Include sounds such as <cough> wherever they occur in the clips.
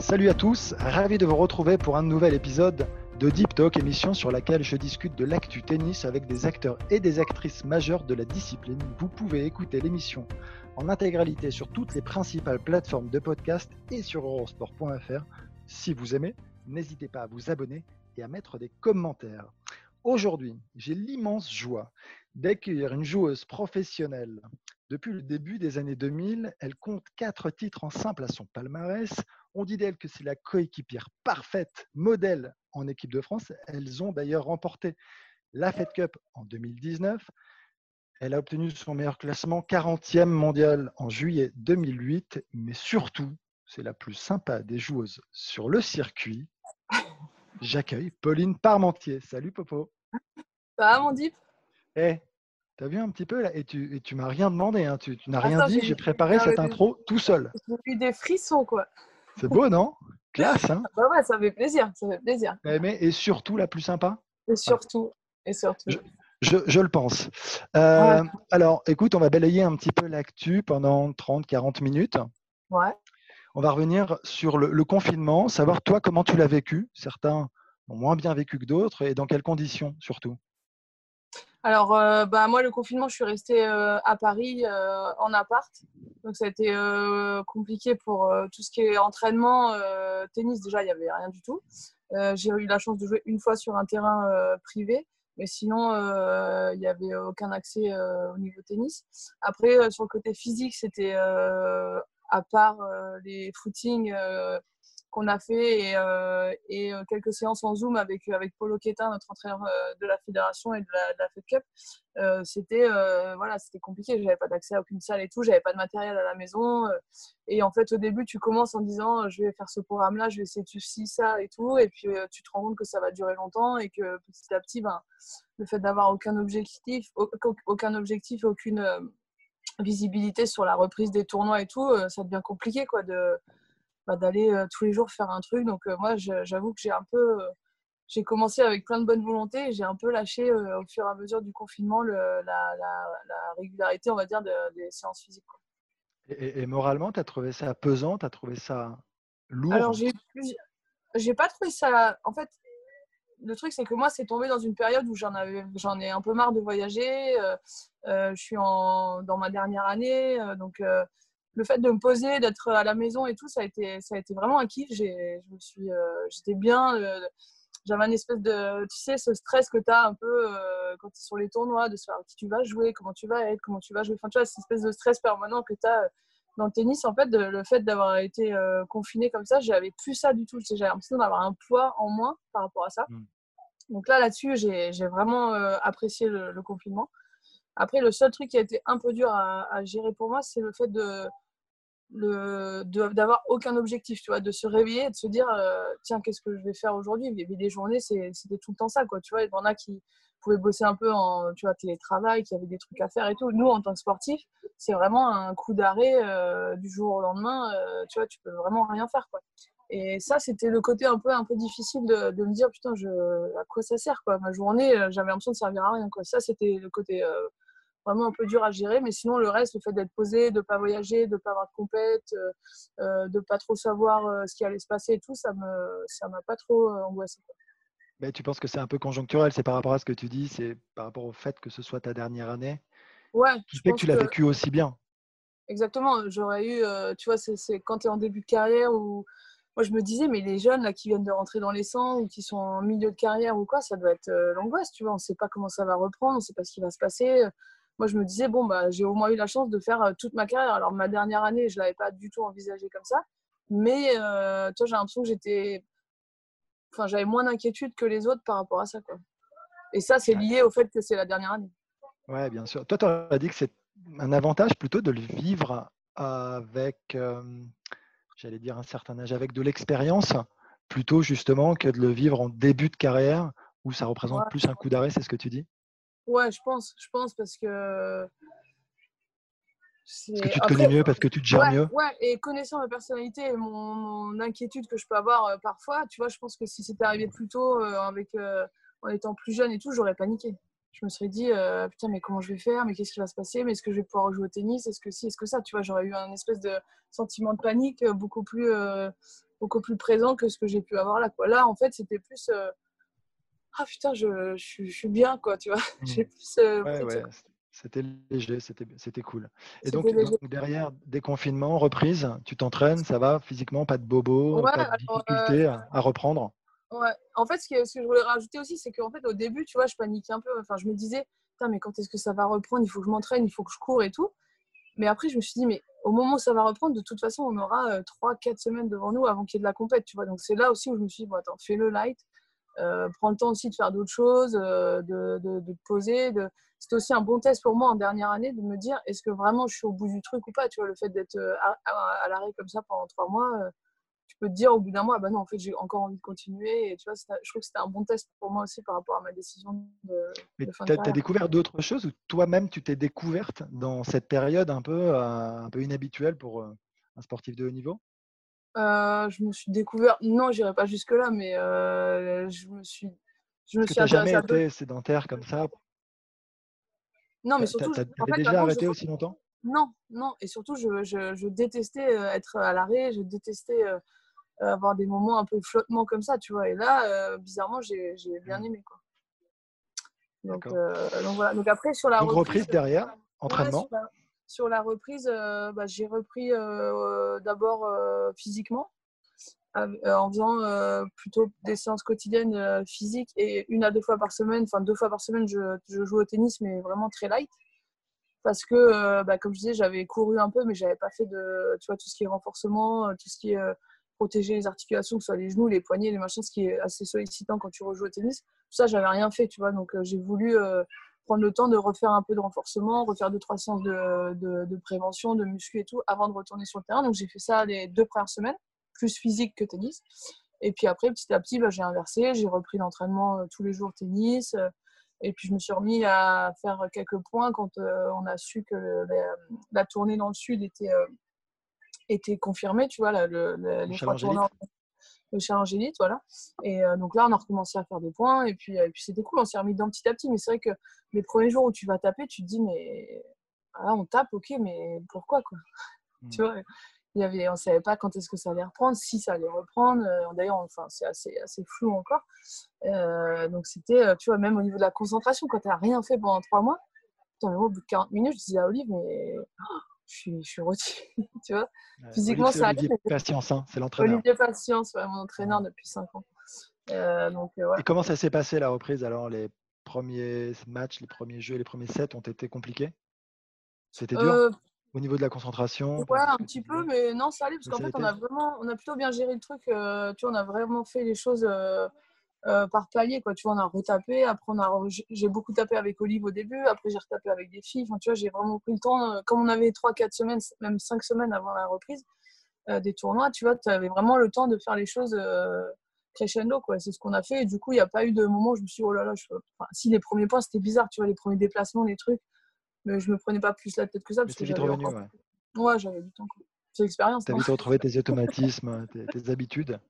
Salut à tous, ravi de vous retrouver pour un nouvel épisode de Deep Talk, émission sur laquelle je discute de l'actu tennis avec des acteurs et des actrices majeurs de la discipline. Vous pouvez écouter l'émission en intégralité sur toutes les principales plateformes de podcast et sur eurosport.fr. Si vous aimez, n'hésitez pas à vous abonner et à mettre des commentaires. Aujourd'hui, j'ai l'immense joie d'accueillir une joueuse professionnelle. Depuis le début des années 2000, elle compte quatre titres en simple à son palmarès. On dit d'elle que c'est la coéquipière parfaite, modèle en équipe de France. Elles ont d'ailleurs remporté la Fed Cup en 2019, elle a obtenu son meilleur classement 40e mondial en juillet 2008, mais surtout, c'est la plus sympa des joueuses sur le circuit. J'accueille Pauline Parmentier. Salut Popo. Ça va mon dip? Eh, t'as vu un petit peu là? Et tu, et tu m'as rien demandé, hein. tu, n'as rien dit, j'ai préparé cette intro tout seul. J'ai eu des frissons quoi. C'est beau, non? Classe, hein? Bah ouais, ça fait plaisir, ça fait plaisir. Eh, et surtout la plus sympa? Et surtout, et surtout. Je, le pense. Euh, alors, écoute, on va balayer un petit peu l'actu pendant 30-40 minutes. Ouais. On va revenir sur le, confinement, savoir toi comment tu l'as vécu? Certains ont moins bien vécu que d'autres et dans quelles conditions surtout? Alors, euh, bah, moi, le confinement, je suis restée euh, à Paris en appart. Donc, ça a été compliqué pour tout ce qui est entraînement. tennis, déjà, il n'y avait rien du tout. J'ai eu la chance de jouer une fois sur un terrain privé. Mais sinon, euh, il n'y avait aucun accès euh, au niveau tennis. Après, euh, sur le côté physique, c'était à part les footings qu'on a fait et, euh, euh, quelques séances en Zoom avec, avec Paulo Queta, notre entraîneur euh, de la fédération et de la, de Fed Cup, c'était voilà, c'était compliqué. J'avais pas d'accès à aucune salle et tout, j'avais pas de matériel à la maison. et en fait, au début, tu commences en disant je vais faire ce programme-là, je vais essayer de ci, ça et tout. Et puis, tu te rends compte que ça va durer longtemps et que petit à petit, ben, le fait d'avoir aucun objectif, aucun objectif, aucune visibilité sur la reprise des tournois et tout, ça devient compliqué quoi de bah, d'aller euh, tous les jours faire un truc. Donc euh, moi, j'avoue que j'ai un peu euh, j'ai commencé avec plein de bonne volonté et j'ai un peu lâché au fur et à mesure du confinement le, la, la, régularité, on va dire, des séances physiques. Et, moralement, tu as trouvé ça pesant? Tu as trouvé ça lourd? Alors, j'ai, pas trouvé ça. En fait, le truc, c'est que moi, c'est tombé dans une période où j'en, avais, j'en ai un peu marre de voyager. je suis en, dans ma dernière année. donc, le fait de me poser, d'être à la maison et tout, ça a été, ça a été vraiment un kiff. J'ai, je me suis, euh, j'étais bien. Euh, j'avais un espèce de, tu sais, ce stress que tu as un peu euh, quand tu es sur les tournois, de savoir qui tu vas jouer, comment tu vas être, comment tu vas jouer. Enfin, tu vois, cette espèce de stress permanent que tu as dans le tennis. En fait, le fait d'avoir été confiné comme ça, j'avais plus ça du tout. J'avais l'impression d'avoir un poids en moins par rapport à ça. Mm. Donc là, là-dessus, j'ai, vraiment apprécié le, confinement. Après, le seul truc qui a été un peu dur à, à gérer pour moi, c'est le fait de d'avoir aucun objectif, tu vois, de se réveiller et de se dire euh, tiens, qu'est-ce que je vais faire aujourd'hui? Mais des journées, c'était tout le temps ça, quoi. Tu vois, il y en a qui pouvaient bosser un peu en tu vois, télétravail, qui avaient des trucs à faire et tout. Nous, en tant que sportifs, c'est vraiment un coup d'arrêt euh, du jour au lendemain. Euh, tu vois, tu peux vraiment rien faire, quoi. Et ça, c'était le côté un peu, un peu difficile de, de me dire putain, je, à quoi ça sert, quoi? Ma journée, j'avais l'impression de servir à rien, quoi. Ça, c'était le côté vraiment un peu dur à gérer. Mais sinon, le reste, le fait d'être posé, de ne pas voyager, de ne pas avoir de compète, euh, euh, de ne pas trop savoir euh, ce qui allait se passer et tout, ça ne ça m'a pas trop angoissé. Mais tu penses que c'est un peu conjoncturel, c'est par rapport à ce que tu dis, c'est par rapport au fait que ce soit ta dernière année? Ouais. je sais que tu l'as vécu aussi bien. Exactement. J'aurais eu, tu vois, c'est quand tu es en début de carrière ou moi je me disais mais les jeunes là qui viennent de rentrer dans les 100 ou qui sont en milieu de carrière ou quoi ça doit être l'angoisse tu vois on sait pas comment ça va reprendre on sait pas ce qui va se passer moi, je me disais, bon, bah, j'ai au moins eu la chance de faire euh, toute ma carrière. Alors, ma dernière année, je ne l'avais pas du tout envisagé comme ça. Mais, euh, toi, j'ai l'impression que j'étais. Enfin, j'avais moins d'inquiétude que les autres par rapport à ça. Quoi. Et ça, c'est lié au fait que c'est la dernière année. Ouais, bien sûr. Toi, tu as dit que un avantage plutôt de le vivre avec, euh, j'allais dire un certain âge, avec de l'expérience, plutôt justement que de le vivre en début de carrière où ça représente plus un coup d'arrêt, c'est ce que tu dis? Ouais, je pense, je pense parce que. Parce que tu te connais mieux, parce que tu te gères mieux. Ouais, et connaissant ma personnalité et mon, inquiétude que je peux avoir euh, parfois, tu vois, je pense que si c'était arrivé plus tôt, euh, avec, en étant plus jeune et tout, j'aurais paniqué. Je me serais dit euh, putain mais comment je vais faire? Mais qu'est-ce qui va se passer? Mais est-ce que je vais pouvoir jouer au tennis? Est-ce que si? Est-ce que ça? Tu vois j'aurais eu un espèce de sentiment de panique euh, beaucoup plus euh, beaucoup plus présent que ce que j'ai pu avoir là quoi. Là en fait c'était plus ah putain je, je, suis bien quoi tu vois <laughs> mmh. plus ouais, ouais. C'était léger, c'était cool. Et donc, derrière déconfinement, reprise, tu t'entraînes, ça va physiquement, pas de bobo, pas de difficulté à reprendre? Ouais. En fait, ce que, ce que, je voulais rajouter aussi, c'est qu'en fait, au début, tu vois, je paniquais un peu. Enfin, je me disais, putain, mais quand est-ce que ça va reprendre? Il faut que je m'entraîne, il faut que je cours et tout. Mais après, je me suis dit, mais au moment où ça va reprendre, de toute façon, on aura 3-4 euh, semaines devant nous avant qu'il y ait de la compète, tu vois. Donc, c'est là aussi où je me suis dit, bon, attends, fais le light. Euh, prends le temps aussi de faire d'autres choses, euh, de, de, poser. De... C'était aussi un bon test pour moi en dernière année de me dire est-ce que vraiment je suis au bout du truc ou pas. Tu vois, le fait d'être à, à l'arrêt comme ça pendant trois mois, tu peux te dire au bout d'un mois, ah bah non, en fait, j'ai encore envie de continuer. Et tu vois, je trouve que c'était un bon test pour moi aussi par rapport à ma décision de. Mais tu as, découvert d'autres choses ou toi-même, tu t'es découverte dans cette période un peu, euh, un peu inhabituelle pour euh, un sportif de haut niveau? Euh, Je me suis découvert. Non, j'irai pas jusque-là, mais je me suis. Je me suis jamais été sédentaire comme ça? Non, mais surtout. Tu avais déjà arrêté aussi longtemps? Non, non. Et surtout, je, je, je détestais être à l'arrêt, je détestais euh, avoir des moments un peu flottement comme ça, tu vois. Et là, euh, bizarrement, j'ai bien mmh. aimé. Quoi. Donc, euh, donc, voilà. Donc après, sur la reprise, derrière, entraînement? Sur, la, reprise, bah, j'ai repris d'abord physiquement, en faisant plutôt des séances quotidiennes physiques et une à deux fois par semaine, enfin deux fois par semaine, je, joue au tennis, mais vraiment très light parce que, bah, comme je disais, j'avais couru un peu, mais j'avais pas fait de, tu vois, tout ce qui est renforcement, tout ce qui est protéger les articulations, que ce soit les genoux, les poignets, les machins, ce qui est assez sollicitant quand tu rejoues au tennis. Tout ça, j'avais rien fait, tu vois. Donc, euh, j'ai voulu euh, prendre le temps de refaire un peu de renforcement, refaire deux, trois séances de, de, prévention, de muscu et tout, avant de retourner sur le terrain. Donc, j'ai fait ça les deux premières semaines, plus physique que tennis. Et puis après, petit à petit, bah, j'ai inversé. J'ai repris l'entraînement euh, tous les jours tennis. et puis, je me suis remis à faire quelques points quand on a su que la, tournée dans le sud était était confirmé, tu vois, le, le, les trois le challenge élite, voilà. Et euh, donc là, on a recommencé à faire des points, et puis, et puis c'était cool, on s'est remis dedans petit à petit. Mais c'est vrai que les premiers jours où tu vas taper, tu te dis, mais là, on tape, ok, mais pourquoi, quoi? Mmh. Tu vois il y avait, on ne savait pas quand est-ce que ça allait reprendre, si ça allait reprendre. Euh, d'ailleurs, enfin, c'est assez, assez flou encore. Euh, donc, c'était, tu vois, même au niveau de la concentration, quand tu n'as rien fait pendant trois mois, au bout de 40 minutes, je disais à Olive, mais je suis, je suis <laughs> tu vois. Physiquement, ça Olivier Patience, hein, c'est l'entraîneur. Olivier Patience, mon entraîneur depuis 5 ans. Euh, donc, euh, Et comment ça s'est passé la reprise? Alors, les premiers matchs, les premiers jeux, les premiers sets ont été compliqués? C'était dur? Euh, au niveau de la concentration Ouais, un petit peu, mais non, ça allait parce qu'en fait, on a vraiment, on a plutôt bien géré le truc. tu vois, on a vraiment fait les choses euh, par palier. Quoi. Tu vois, on a retapé. Après, on a j'ai beaucoup tapé avec Olive au début. Après, j'ai retapé avec des filles. Enfin, tu vois, j'ai vraiment pris le temps. Euh, comme on avait 3-4 semaines, même 5 semaines avant la reprise euh, des tournois, tu vois, tu avais vraiment le temps de faire les choses crescendo. Quoi. C'est ce qu'on a fait. Et du coup, il n'y a pas eu de moment où je me suis dit, oh là là, je... si les premiers points, c'était bizarre, tu vois, les premiers déplacements, les trucs. Mais je me prenais pas plus la tête que ça. Parce que j'avais revenu, ouais. ouais j'avais du temps. C'est l'expérience. Tu as vite retrouvé tes automatismes, tes, tes habitudes.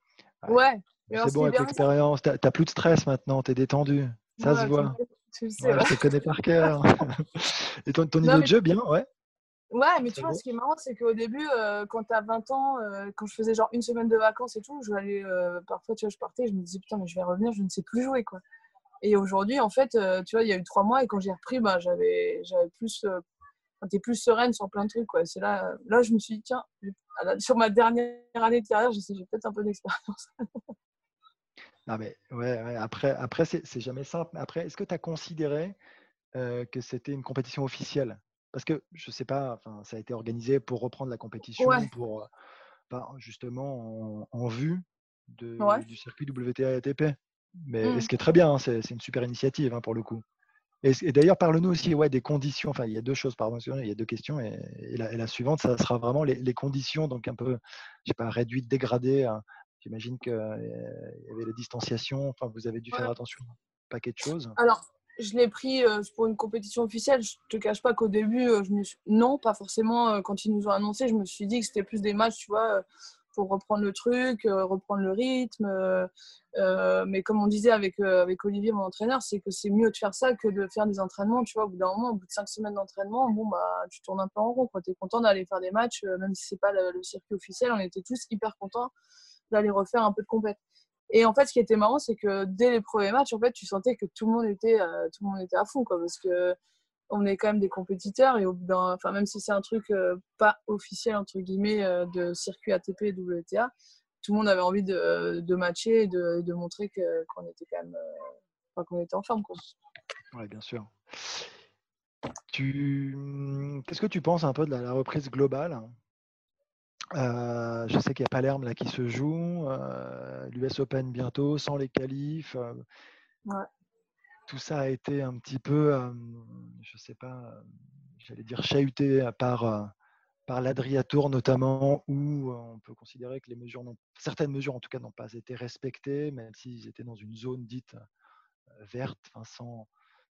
Ouais, c'est bon, avec l'expérience, tu n'as plus de stress maintenant, tu es détendu. Ça se voit. Tu le sais, Je te connais par cœur. <laughs> Et ton, niveau de jeu, bien, ouais Ouais, mais tu vois, ce qui est marrant, c'est qu'au début, euh, quand tu as 20 ans, euh, quand je faisais genre une semaine de vacances et tout, je aller, euh, parfois, tu vois, je partais, je me disais, putain, mais je vais revenir, je ne sais plus jouer, quoi. Et aujourd'hui, en fait, tu vois, il y a eu trois mois et quand j'ai repris, bah, j'avais plus, t'es plus sereine sur plein de trucs, quoi. C'est là, là, je me suis dit, tiens, sur ma dernière année de carrière, j'ai peut-être un peu d'expérience. <laughs> Non, mais ouais, après, après c'est jamais simple. Après, est-ce que tu as considéré que c'était une compétition officielle? Parce que je sais pas, ça a été organisé pour reprendre la compétition, pour ben, justement en, vue de, du circuit WTA et ATP. Mais ce mmh. qui est très bien, hein, c'est une super initiative hein, pour le coup. Et, d'ailleurs, parle-nous aussi ouais, des conditions. Enfin, il y a deux choses, pardon, il y a deux questions. Et, la, suivante, ça sera vraiment les, conditions, donc un peu, je sais pas, réduites, dégradées. Hein. J'imagine qu'il y avait la distanciation. Enfin, vous avez dû faire attention à un paquet de choses. Alors, je l'ai pris pour une compétition officielle. Je te cache pas qu'au début, je me non, pas forcément. Quand ils nous ont annoncé, je me suis dit que c'était plus des matchs, tu vois, reprendre le truc, reprendre le rythme. mais comme on disait avec, avec Olivier, mon entraîneur, c'est que c'est mieux de faire ça que de faire des entraînements. Tu vois, au bout d'un moment, au bout de cinq semaines d'entraînement, bon, bah, tu tournes un peu en rond. Tu es content d'aller faire des matchs, même si c'est pas le, circuit officiel. On était tous hyper contents d'aller refaire un peu de compète. Et en fait, ce qui était marrant, c'est que dès les premiers matchs, en fait, tu sentais que tout le monde était, euh, tout le monde était à fond, quoi, parce que on est quand même des compétiteurs et au bout enfin, même si c'est un truc euh, pas officiel entre guillemets euh, de circuit ATP et WTA, tout le monde avait envie de, de matcher et de, de montrer que qu'on était quand même, qu'on était en forme, quoi. Ouais, bien sûr. Tu, qu'est-ce que tu penses un peu de la reprise globale? Euh, je sais qu'il y a Palerme là qui se joue, euh, l'US Open bientôt, sans les qualifs. Euh, tout ça a été un petit peu, je sais pas, j'allais dire chahuté par, par l'Adriatour notamment, où on peut considérer que les mesures certaines mesures en tout cas n'ont pas été respectées, même s'ils étaient dans une zone dite verte, sans,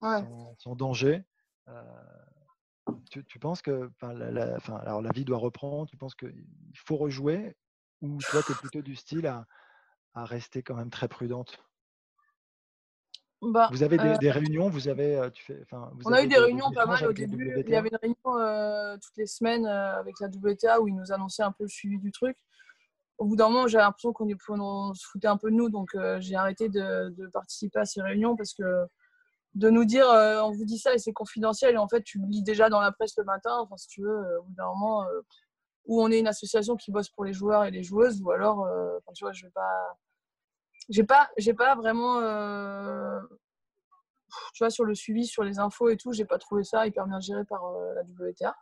sans, danger. Tu, penses que la, alors la vie doit reprendre, tu penses qu'il faut rejouer ou toi, tu es plutôt du style à, rester quand même très prudente? Bah, vous avez des, euh réunions, vous avez, tu fais, on a eu des, réunions pas mal au début. Il y avait une réunion euh, toutes les semaines avec la WTA où ils nous annonçaient un peu le suivi du truc. Au bout d'un moment, j'avais l'impression qu'on se foutait un peu de nous, donc j'ai arrêté de, de, participer à ces réunions parce que de nous dire on vous dit ça et c'est confidentiel et en fait tu le lis déjà dans la presse le matin enfin si tu veux au bout d'un moment où on est une association qui bosse pour les joueurs et les joueuses ou alors tu vois je vais pas j'ai pas j'ai pas vraiment tu vois sur le suivi sur les infos et tout j'ai pas trouvé ça hyper bien géré par la WTA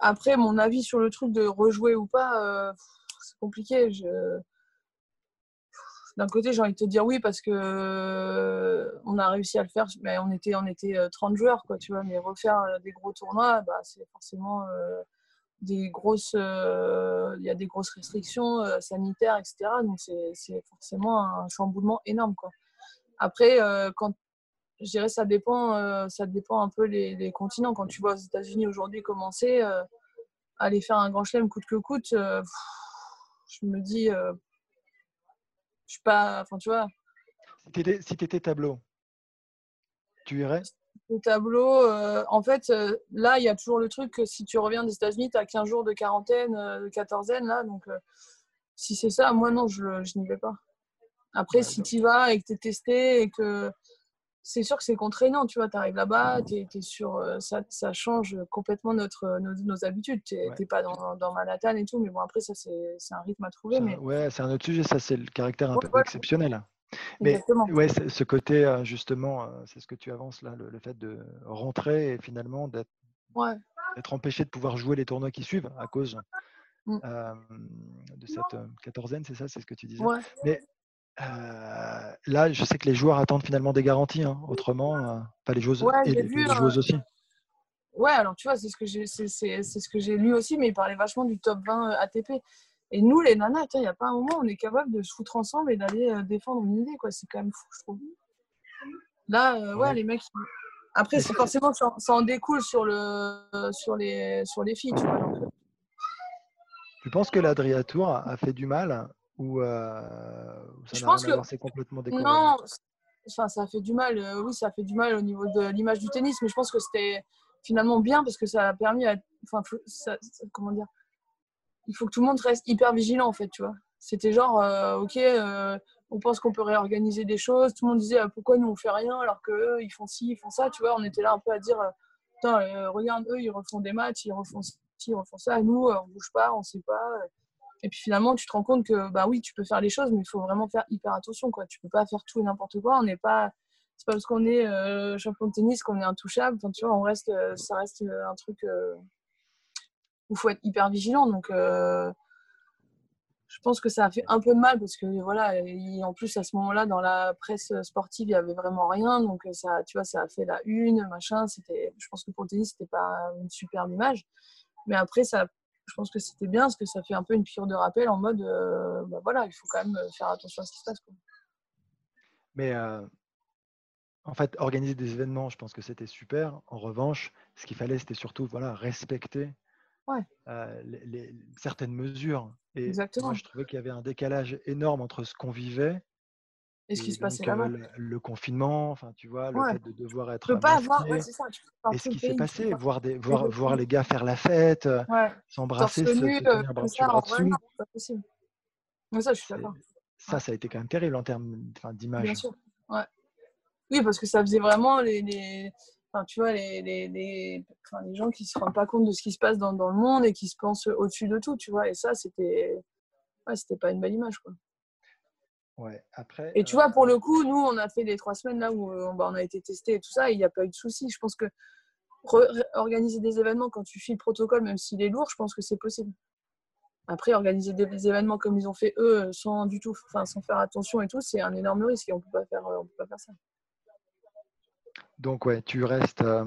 après mon avis sur le truc de rejouer ou pas c'est compliqué d'un côté, j'ai envie de te dire oui parce que euh, on a réussi à le faire, mais on était, on était 30 euh, joueurs, quoi, tu vois. Mais refaire euh, des gros tournois, bah, c'est forcément des grosses, il y a des grosses restrictions sanitaires, etc. Donc c'est forcément un chamboulement énorme, quoi. Après, quand je dirais ça ça dépend un peu les, continents. Quand tu vois aux États-Unis aujourd'hui commencer, aller faire un grand chelem coûte que coûte, je me dis je suis pas. Enfin, tu vois. Si tu étais, tableau, tu irais? Le tableau, euh, en fait, euh, là, il y a toujours le truc que si tu reviens des États-Unis, tu as 15 jours de quarantaine, euh, de quatorzaine, là. Donc, si c'est ça, moi, non, je, je n'y vais pas. Après, si tu y vas et que tu es testé et que c'est sûr que c'est contraignant, tu vois, tu arrives là-bas, tu es, sur, ça, ça, change complètement notre, nos, habitudes. Tu n'es pas dans, dans, Manhattan et tout, mais bon, après, ça, c'est un rythme à trouver. Mais... Ouais, c'est un autre sujet, ça, c'est le caractère un peu exceptionnel. Mais ouais, ce côté, justement, c'est ce que tu avances là, le, fait de rentrer et finalement d'être ouais. empêché de pouvoir jouer les tournois qui suivent à cause mmh. de cette quatorzaine, c'est ça, c'est ce que tu disais. Mais euh, là, je sais que les joueurs attendent finalement des garanties. Hein. Autrement, euh, pas les joueuses et les, joueuses aussi. Ouais, alors tu vois, c'est ce que j'ai, c'est, ce que j'ai lu aussi, mais il parlait vachement du top 20 euh, ATP. Et nous, les nanas, il n'y a pas un moment, on est capable de se foutre ensemble et d'aller défendre une idée, quoi. C'est quand même fou, je trouve. Là, ouais, les mecs. Après, c'est forcément, ça, en découle sur, le, sur, les, sur les filles, tu vois. Tu penses que l'Adria Tour a fait du mal ou, euh, ça je pense que c'est complètement décoré Non, enfin, ça fait du mal. Euh, oui, ça fait du mal au niveau de l'image du tennis, mais je pense que c'était finalement bien parce que ça a permis à. Enfin, comment dire Il faut que tout le monde reste hyper vigilant en fait, tu vois. C'était genre, euh, ok, on pense qu'on peut réorganiser des choses. Tout le monde disait pourquoi nous on fait rien alors qu'eux ils font ci, ils font ça, tu vois. On était là un peu à dire, regarde, eux ils refont des matchs, ils refont ci, ils refont ça. Nous, on bouge pas, on sait pas. Et puis finalement, tu te rends compte que bah oui, tu peux faire les choses, mais il faut vraiment faire hyper attention. Quoi. Tu peux pas faire tout et n'importe quoi. On n'est pas, c'est pas parce qu'on est euh, champion de tennis qu'on est intouchable. Tu vois, on reste, euh, ça reste euh, un truc où il faut être hyper vigilant. Donc, je je pense que ça a fait un peu mal parce que voilà, en plus à ce moment-là, dans la presse sportive, il n'y avait vraiment rien. Donc ça, tu vois, ça a fait la une, machin. Je pense que pour le tennis, c'était pas une superbe image. Mais après, ça, je pense que c'était bien parce que ça fait un peu une piqûre de rappel en mode, euh, bah voilà, il faut quand même faire attention à ce qui se passe. Mais euh, en fait, organiser des événements, je pense que c'était super. En revanche, ce qu'il fallait, c'était surtout voilà, respecter euh, les, certaines mesures. Et Exactement. moi, je trouvais qu'il y avait un décalage énorme entre ce qu'on vivait et ce qui se passait là le, le, confinement, enfin, tu vois, le fait de devoir être. Tu peux pas avoir, ouais, ça, et ce qui s'est passé, voir, des, voir, voir les gars faire la fête, s'embrasser, se, tenir bras dessus, bras dessous. pas possible. Mais ça, je suis d'accord. Ça, ça a été quand même terrible en termes d'image. Bien sûr. Ouais. Oui, parce que ça faisait vraiment les, les... Enfin, tu vois, les, les, les... Enfin, les gens qui ne se rendent pas compte de ce qui se passe dans, dans le monde et qui se pensent au-dessus de tout, tu vois. Et ça, c'était ouais, c'était pas une belle image, quoi. Ouais, après, et tu vois, pour le coup, nous, on a fait les trois semaines là où euh, bah, on a été testé et tout ça, il n'y a pas eu de souci. Je pense que organiser des événements quand tu files le protocole, même s'il est lourd, je pense que c'est possible. Après, organiser des, événements comme ils ont fait eux, sans du tout, enfin, sans faire attention et tout, c'est un énorme risque et on peut pas faire, on peut pas faire ça. Donc ouais, tu restes euh,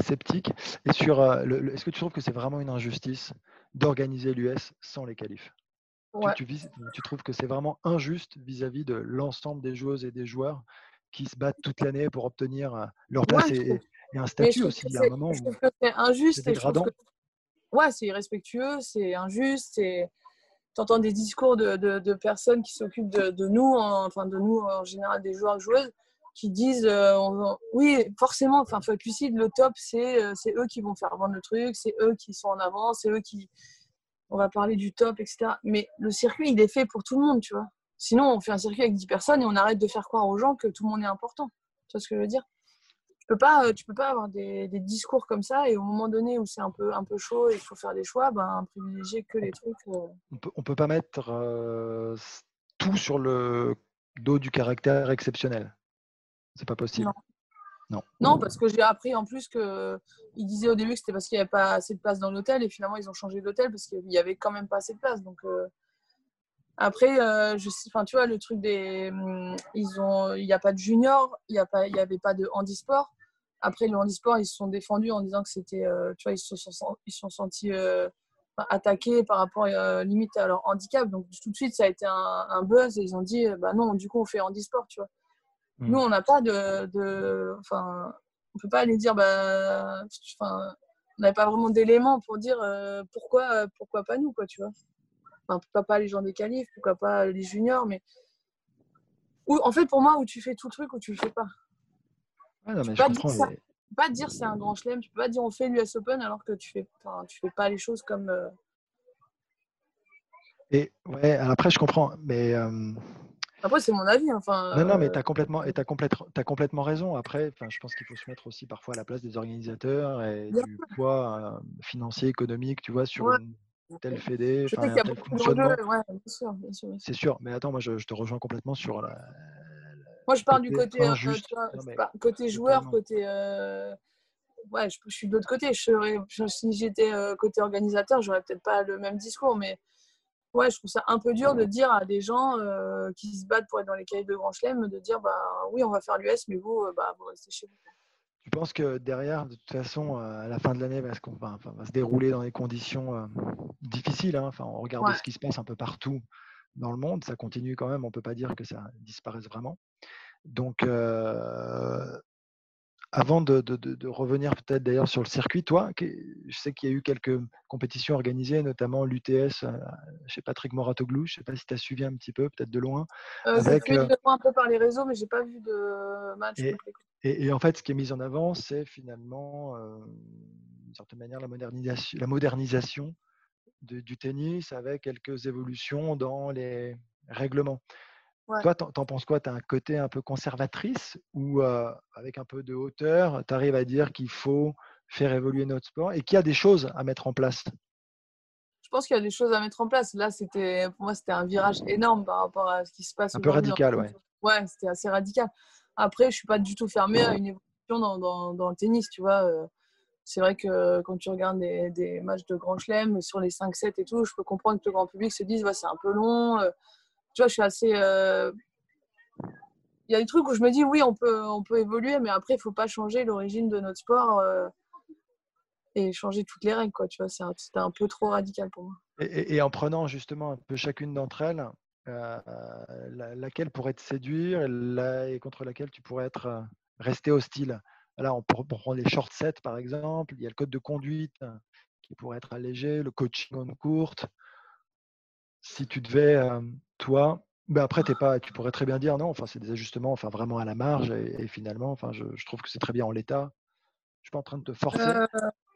sceptique. Et sur, euh, est-ce que tu trouves que c'est vraiment une injustice d'organiser l'US sans les qualifs? Tu, tu, trouves que c'est vraiment injuste vis-à-vis de l'ensemble des joueuses et des joueurs qui se battent toute l'année pour obtenir euh, leur place et, un statut aussi. Il y a un moment je trouve que c'est injuste. Ouais, c'est irrespectueux, c'est injuste. Tu entends des discours de, de, personnes qui s'occupent de, de, nous, enfin de nous en général, des joueurs joueuses, qui disent euh, oui, forcément, enfin, le top, euh, c'est eux qui vont faire vendre le truc, c'est eux qui sont en avant, c'est eux qui, on va parler du top, etc. Mais le circuit, il est fait pour tout le monde, tu vois. Sinon, on fait un circuit avec 10 personnes et on arrête de faire croire aux gens que tout le monde est important. Tu vois ce que je veux dire? Tu peux pas, euh, tu peux pas avoir des, discours comme ça et au moment donné où c'est un peu, un peu chaud et il faut faire des choix, ben, privilégier que les trucs. On peut, on peut pas mettre tout sur le dos du caractère exceptionnel. C'est pas possible. Non. Non, parce que j'ai appris en plus qu'ils disaient au début que c'était parce qu'il n'y avait pas assez de place dans l'hôtel et finalement ils ont changé d'hôtel parce qu'il n'y avait quand même pas assez de place. Donc euh, après, euh, je enfin tu vois le truc des, hum, ils ont, il n'y a pas de junior, il n'y a pas, il y avait pas de handisport. Après le handisport, ils se sont défendus en disant que c'était, euh, tu vois, ils se sont, ils sont sentis attaqués par rapport limite à leur handicap. Donc tout de suite ça a été un, un buzz et ils ont dit, bah non, du coup on fait handisport, tu vois. Nous, mm. on n'a pas de, Enfin, on peut pas aller dire, bah, enfin, on n'avait pas vraiment d'éléments pour dire euh, pourquoi, pourquoi pas nous, quoi, tu vois. Enfin, pourquoi pas les gens des qualifs, pourquoi pas les juniors, mais. Ou, en fait, pour moi, où tu fais tout le truc ou tu le fais pas. non, mais je pas, dire ça, pas dire c'est un grand chelem, tu peux pas dire on fait l'US Open alors que tu fais, tu fais pas les choses comme. Euh, Et ouais, après, je comprends, mais. Euh, après, c'est mon avis. Enfin, non, non, mais tu as complètement, as as complètement raison. Après, je pense qu'il faut se mettre aussi parfois à la place des organisateurs et du poids euh, financier, économique, tu vois, sur une telle fédé, un tel fonctionnement. C'est sûr, mais attends, moi, je, te rejoins complètement sur la. Moi, je parle du côté, euh, côté joueur, côté. Euh, ouais, je, suis de l'autre côté. Je si j'étais côté organisateur, j'aurais peut-être pas le même discours, mais ouais, je trouve ça un peu dur de dire à des gens euh, qui se battent pour être dans les cahiers de Grand Chelem de dire bah oui, on va faire l'US, mais vous, euh, bah, vous restez chez vous. Tu penses que derrière, de toute façon, euh, à la fin de l'année, va, va, va, se dérouler dans des conditions difficiles. Hein. Enfin, on regarde ce qui se passe un peu partout dans le monde. Ça continue quand même. On ne peut pas dire que ça disparaisse vraiment. Donc, avant de, revenir peut-être d'ailleurs sur le circuit, toi, je sais qu'il y a eu quelques compétitions organisées, notamment l'UTS euh, chez Patrick Moratoglou. Je ne sais pas si tu as suivi un petit peu, peut-être de loin. Euh, avec, euh, de loin un peu par les réseaux, mais je n'ai pas vu de match. Et, en fait, ce qui est mis en avant, c'est finalement, d'une certaine manière, la modernisation, la modernisation du tennis avec quelques évolutions dans les règlements. Toi, t'en penses quoi? Tu as un côté un peu conservatrice ou avec un peu de hauteur, tu arrives à dire qu'il faut faire évoluer notre sport et qu'il y a des choses à mettre en place? Je pense qu'il y a des choses à mettre en place. Là, c'était pour moi, c'était un virage énorme par rapport à ce qui se passe. Un peu radical, ouais. Ouais, c'était assez radical. Après, je suis pas du tout fermée à une évolution dans, dans, dans le tennis, tu vois. c'est vrai que quand tu regardes des, matchs de Grand Chelem sur les 5-7 et tout, je peux comprendre que le grand public se dise ouais, c'est un peu long. Tu vois, je suis assez. Il y a des trucs où je me dis oui, on peut, on peut évoluer, mais après, il ne faut pas changer l'origine de notre sport et changer toutes les règles. Quoi, tu vois, c'était un peu trop radical pour moi. Et, en prenant justement un peu chacune d'entre elles, euh, laquelle pourrait te séduire et, contre laquelle tu pourrais être euh, resté hostile? Là, on prendre les short sets par exemple. Il y a le code de conduite euh, qui pourrait être allégé, le coaching en courte. Si tu devais, toi, ben après, pas, tu pourrais très bien dire non. Enfin, c'est des ajustements, enfin vraiment à la marge. Et, finalement, enfin, je, trouve que c'est très bien en l'état. Je suis pas en train de te forcer.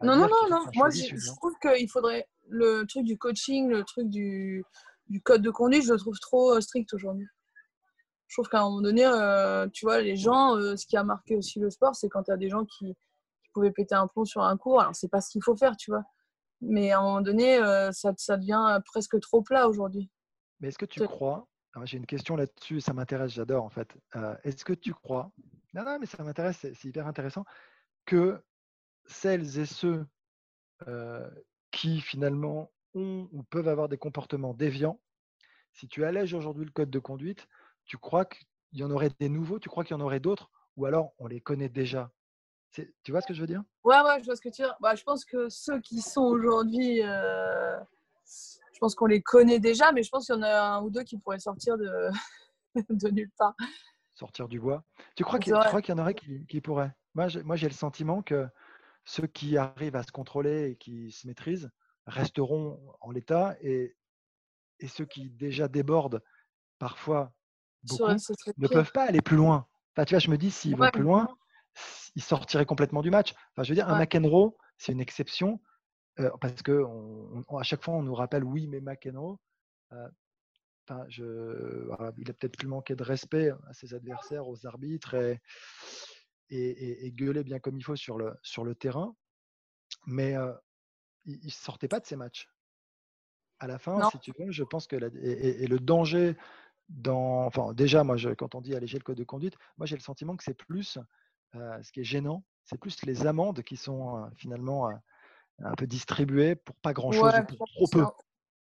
non, non, non, non. Moi, je, je trouve qu'il faudrait le truc du coaching, le truc du, du code de conduite, je le trouve trop euh, strict aujourd'hui. Je trouve qu'à un moment donné, euh, tu vois, les gens, euh, ce qui a marqué aussi le sport, c'est quand tu as des gens qui, pouvaient péter un plomb sur un cours. Alors, c'est pas ce qu'il faut faire, tu vois. Mais à un moment donné, ça, ça, devient presque trop plat aujourd'hui. Mais est-ce que tu crois J'ai une question là-dessus, ça m'intéresse, j'adore en fait. est-ce que tu crois Non, non, mais ça m'intéresse, c'est hyper intéressant que celles et ceux qui finalement ont ou peuvent avoir des comportements déviants, si tu allèges aujourd'hui le code de conduite, tu crois qu'il y en aurait des nouveaux, tu crois qu'il y en aurait d'autres, ou alors on les connaît déjà? Tu vois ce que je veux dire? Ouais, ouais, je vois ce que tu veux dire. Bah, je pense que ceux qui sont aujourd'hui, euh, je pense qu'on les connaît déjà, mais je pense qu'il y en a un ou deux qui pourraient sortir de, <laughs> de nulle part. Sortir du bois. Tu crois qu'il y en aurait qui, qui pourraient? Moi, j'ai le sentiment que ceux qui arrivent à se contrôler et qui se maîtrisent resteront en l'état et, et ceux qui déjà débordent parfois beaucoup ne peuvent pas aller plus loin. Enfin, tu vois, je me dis, s'ils vont plus loin, ils sortiraient complètement du match. Enfin, je veux dire, un McEnroe, c'est une exception euh, parce que à chaque fois, on nous rappelle, oui, mais McEnroe, euh, je, il a peut-être plus manqué de respect à ses adversaires, aux arbitres et, et, gueuler bien comme il faut sur le, sur le terrain. Mais il ne sortait pas de ces matchs. À la fin, si tu veux, je pense que et, le danger dans. Enfin, déjà, moi, je, quand on dit alléger le code de conduite, moi, j'ai le sentiment que c'est plus. ce qui est gênant, c'est plus les amendes qui sont finalement un peu distribuées pour pas grand-chose, pour trop peu.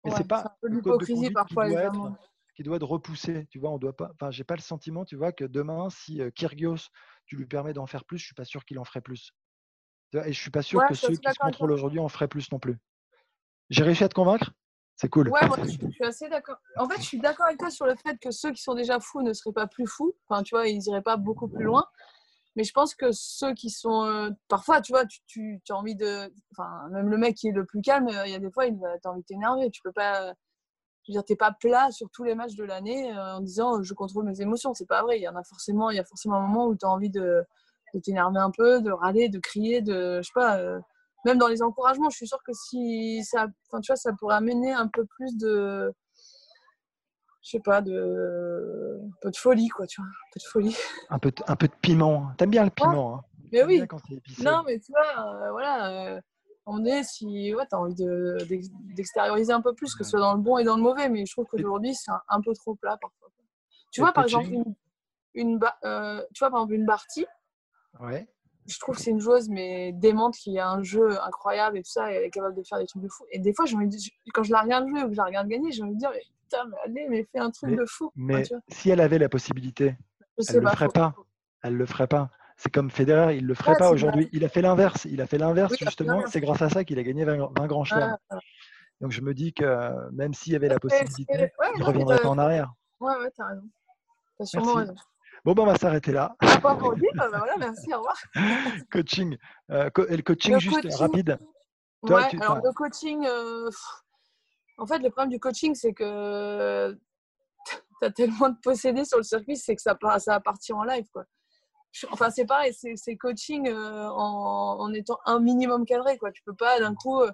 Mais c'est pas un peu l'hypocrisie parfois, les amendes qui doit être repoussé. Tu vois, on doit pas. Enfin, j'ai pas le sentiment, tu vois, que demain, si Kyrgios, tu lui permets d'en faire plus, je suis pas sûr qu'il en ferait plus. Et je suis pas sûr que ceux qui se contrôlent aujourd'hui en feraient plus non plus. J'ai réussi à te convaincre? C'est cool. Ouais, moi, je, suis assez d'accord. En fait, je suis d'accord avec toi sur le fait que ceux qui sont déjà fous ne seraient pas plus fous. Enfin, tu vois, ils iraient pas beaucoup plus loin. Mais je pense que ceux qui sont. parfois, tu vois, tu, tu, as envie de. Enfin, même le mec qui est le plus calme, il y a des fois, il as envie de t'énerver. Tu peux pas je veux dire, t'es pas plat sur tous les matchs de l'année euh, en disant je contrôle mes émotions. C'est pas vrai. Il y en a forcément, il y a forcément un moment où tu as envie de, t'énerver un peu, de râler, de crier, de, je sais pas, euh, même dans les encouragements, je suis sûre que si ça, tu vois, ça pourrait amener un peu plus de, je sais pas, de, un peu de folie, quoi, tu vois, un peu de folie. Un peu, de, un peu de piment. T'aimes bien le piment, hein Mais oui. Non, mais tu vois, euh, voilà on est si ouais, tu as envie d'extérioriser un peu plus, que ce soit dans le bon et dans le mauvais, mais je trouve qu'aujourd'hui, c'est un, peu trop plat parfois. Tu vois, par exemple, une, euh, tu vois, par exemple, une Barty, ouais. je trouve que c'est une joueuse, mais démente, qui a un jeu incroyable et tout ça, et elle est capable de faire des trucs de fou. Et des fois, quand je la regarde jouer ou que je la regarde gagner, j'ai envie de dire, mais putain, mais allez, mais fais un truc de fou. Mais si elle avait la possibilité, elle ne le ferait pas. Elle le ferait pas. C'est comme Federer, il ne le ferait pas aujourd'hui. Il a fait l'inverse. Il a fait l'inverse, justement. C'est grâce à ça qu'il a gagné 20, grands chelems. Donc je me dis que même s'il y avait la possibilité, il ne reviendrait pas en arrière. Ouais, ouais, t'as raison. T'as sûrement raison. Bon, ben, on va s'arrêter là. Ah, pas pour dire, bah, voilà, merci, au revoir. <laughs> coaching. Euh, et le coaching, juste rapide. ouais, alors le coaching, euh, en fait, le problème du coaching, c'est que <laughs> tu as tellement de possédés sur le circuit, c'est que ça, ça va partir en live. Quoi enfin c'est pareil, c'est coaching euh, en, étant un minimum cadré quoi. Tu peux pas d'un coup euh,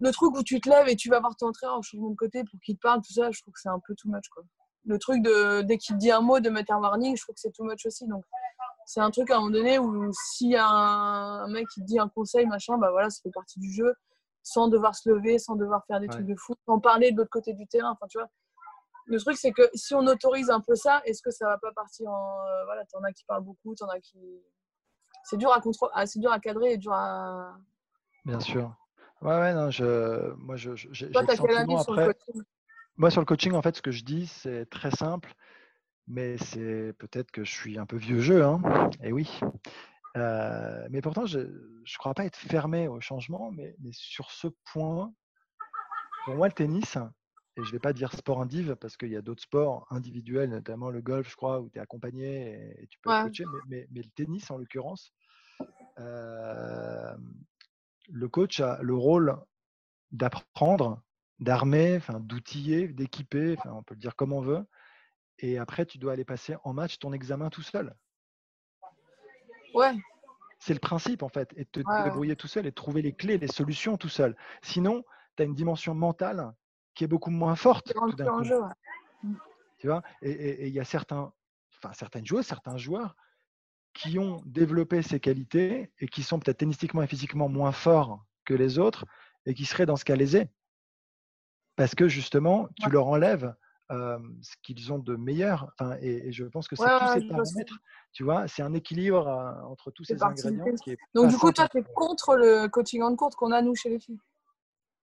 le truc où tu te lèves et tu vas voir ton entraîneur en changement de côté pour qu'il te parle, tout ça, je trouve que c'est un peu too much quoi. Le truc de dès qu'il te dit un mot de mettre un warning, je trouve que c'est too much aussi. Donc c'est un truc à un moment donné où s'il y a un, mec qui te dit un conseil machin, bah voilà, ça fait partie du jeu, sans devoir se lever, sans devoir faire des trucs de fou, sans parler de l'autre côté du terrain. Enfin tu vois, le truc, c'est que si on autorise un peu ça, est-ce que ça va pas partir en. Euh, voilà, t'en as qui parlent beaucoup, t'en as qui. c'est dur à contrôler, ah, c'est dur à cadrer et dur à. Bien sûr. Ouais, ouais, non, je, moi, je, j'ai Toi, t'as quel avis sur le coaching? Moi, sur le coaching, en fait, ce que je dis, c'est très simple, mais c'est peut-être que je suis un peu vieux jeu, hein. Et oui. Euh, mais pourtant, je ne crois pas être fermé au changement, mais, mais sur ce point, pour moi, le tennis, et je ne vais pas dire sport indiv, parce qu'il y a d'autres sports individuels, notamment le golf, je crois, où tu es accompagné et, et tu peux coaché, mais, mais- mais le tennis, en l'occurrence, euh, le coach a le rôle d'apprendre, d'armer, d'outiller, d'équiper, on peut le dire comme on veut. Et après, tu dois aller passer en match ton examen tout seul. Ouais, C'est le principe, en fait, et de te Ouais, débrouiller tout seul et de trouver les clés, les solutions tout seul. Sinon, tu as une dimension mentale qui est beaucoup moins forte tout d'un coup. jeu. ouais. Tu vois Et il y a certains, enfin, certaines joueuses, certains joueurs qui ont développé ces qualités et qui sont peut-être tennistiquement et physiquement moins forts que les autres et qui seraient dans ce cas lésés. Parce que justement, tu Ouais. leur enlèves euh, ce qu'ils ont de meilleur. Enfin, et, et je pense que c'est Ouais, tous ces paramètres. Tu vois, c'est un équilibre euh, entre tous ces ingrédients tennis. qui est Donc, du coup, toi, à tu es contre le coaching en courte qu'on a, nous, chez les filles?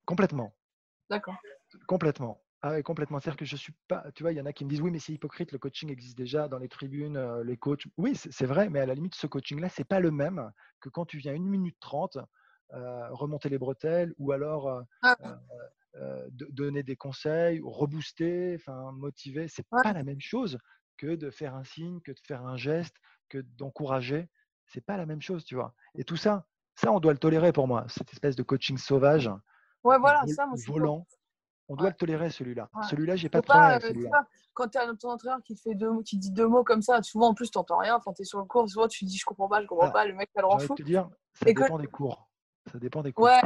Complètement. D'accord. Complètement. Ah oui, complètement. C'est-à-dire que je suis pas. Tu vois, il y en a qui me disent oui, mais c'est hypocrite, le coaching existe déjà dans les tribunes, euh, les coachs. Oui, c'est vrai, mais à la limite, ce coaching-là, c'est pas le même que quand tu viens une minute trente euh, remonter les bretelles ou alors euh, Ah. Euh, euh, de- donner des conseils, ou rebooster, enfin motiver. C'est Ouais. pas la même chose que de faire un signe, que de faire un geste, que d'encourager. C'est pas la même chose, tu vois. Et tout ça, ça, on doit le tolérer pour moi. Cette espèce de coaching sauvage, Ouais, ou voilà, vol- ça, moi, ou je suis pour. volant. On doit Ouais. le tolérer, celui-là. Ouais. Celui-là, j'ai pas de problème pas, avec euh, vois, quand tu as ton entraîneur qui, te fait deux, mots- qui dit deux mots comme ça, souvent en plus, tu n'entends rien. Enfin, tu es sur le cours, souvent tu dis je comprends pas, je comprends Voilà. pas, le mec, ça le rend fou. te dire, ça Et que- dépend des cours. Ça dépend des cours. Ouais.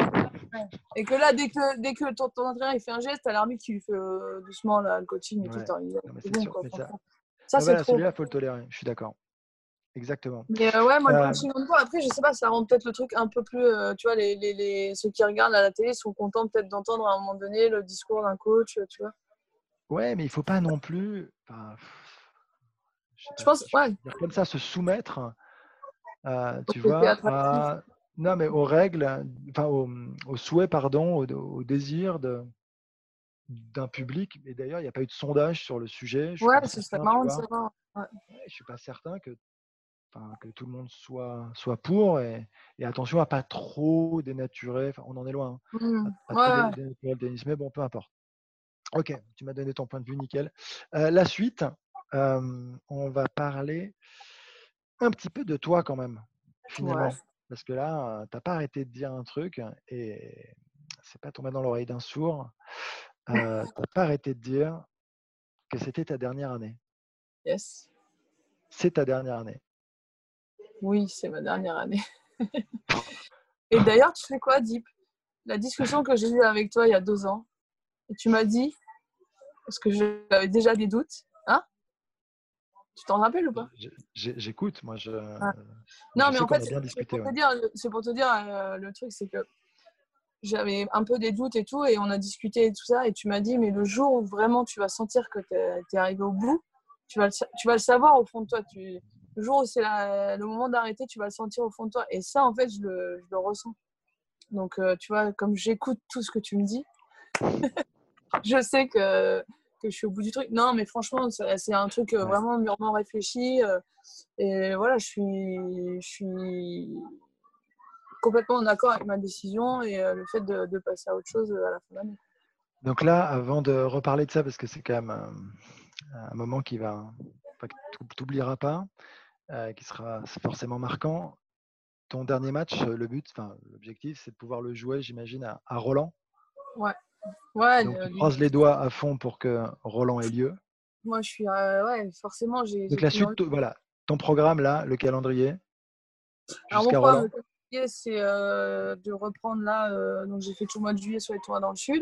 Et que là, dès que, dès que ton, ton entraîneur il fait un geste, t'as l'arbitre qui lui fait euh, doucement là, le coaching et tout. Il- Non, mais c'est bon, sûr, quoi, mais ça- c'est voilà, trop. celui-là, il faut le tolérer. Je suis d'accord. Exactement. Mais euh, ouais, moi, le Euh, coaching en cours, après, je sais pas, ça rend peut-être le truc un peu plus. euh, tu vois, les, les, les, ceux qui regardent à la télé sont contents peut-être d'entendre à un moment donné le discours d'un coach, tu vois. Ouais, mais il faut pas non plus. enfin, je Je pas pense, ouais, comme ça, se soumettre, euh, tu vois, à, non, mais aux règles, enfin, au, au souhait, pardon, au, au désir de, d'un public. Et d'ailleurs, il n'y a pas eu de sondage sur le sujet. Je ouais, pas ce serait certain, tu marrant de savoir. Ouais. Je suis pas certain que, que tout le monde soit, soit pour. Et, et attention à pas trop dénaturer. Enfin, on en est loin. hein, à Ouais, trop dénaturer mais bon, peu importe. Ok, tu m'as donné ton point de vue, nickel. Euh, la suite, euh, on va parler un petit peu de toi quand même, finalement. Ouais. Parce que là, tu n'as pas arrêté de dire un truc et c'est pas tombé dans l'oreille d'un sourd. Euh, tu n'as pas arrêté de dire que c'était ta dernière année. Yes. C'est ta dernière année. Oui, c'est ma dernière année. <laughs> et d'ailleurs, tu fais quoi, Deep? La discussion que j'ai eue avec toi il y a deux ans, et tu m'as dit, parce que j'avais déjà des doutes, Tu t'en rappelles ou pas? J'écoute, moi je. Ah. je Non, mais en fait, c'est pour, te ouais. pour te dire, euh, le truc, c'est que j'avais un peu des doutes et tout, et on a discuté et tout ça, et tu m'as dit, mais le jour où vraiment tu vas sentir que tu es, arrivé au bout, tu vas, le, tu vas le savoir au fond de toi. Tu, le jour où c'est le moment d'arrêter, tu vas le sentir au fond de toi. Et ça, en fait, je le, je le ressens. Donc, euh, tu vois, comme j'écoute tout ce que tu me dis, <laughs> je sais que, que je suis au bout du truc. Non, mais franchement, c'est un truc euh, Ouais. vraiment mûrement réfléchi. euh, et voilà, je suis, je suis complètement en accord avec ma décision et euh, le fait de, de passer à autre chose à la fin de l'année. Donc là, avant de reparler de ça, parce que c'est quand même un, un moment qui va, enfin, que tu n'oublieras pas, euh, qui sera forcément marquant. Ton dernier match, le but, enfin l'objectif, c'est de pouvoir le jouer, j'imagine, à, à Roland. Ouais, Donc le- tu croises les doigts à fond pour que Roland ait lieu. moi je suis, euh, ouais, forcément, j'ai. Donc la suite, voilà, ton programme là, le calendrier, Alors, mon programme c'est euh, de reprendre là. euh, donc, j'ai fait tout le mois de juillet sur les tournois dans le sud.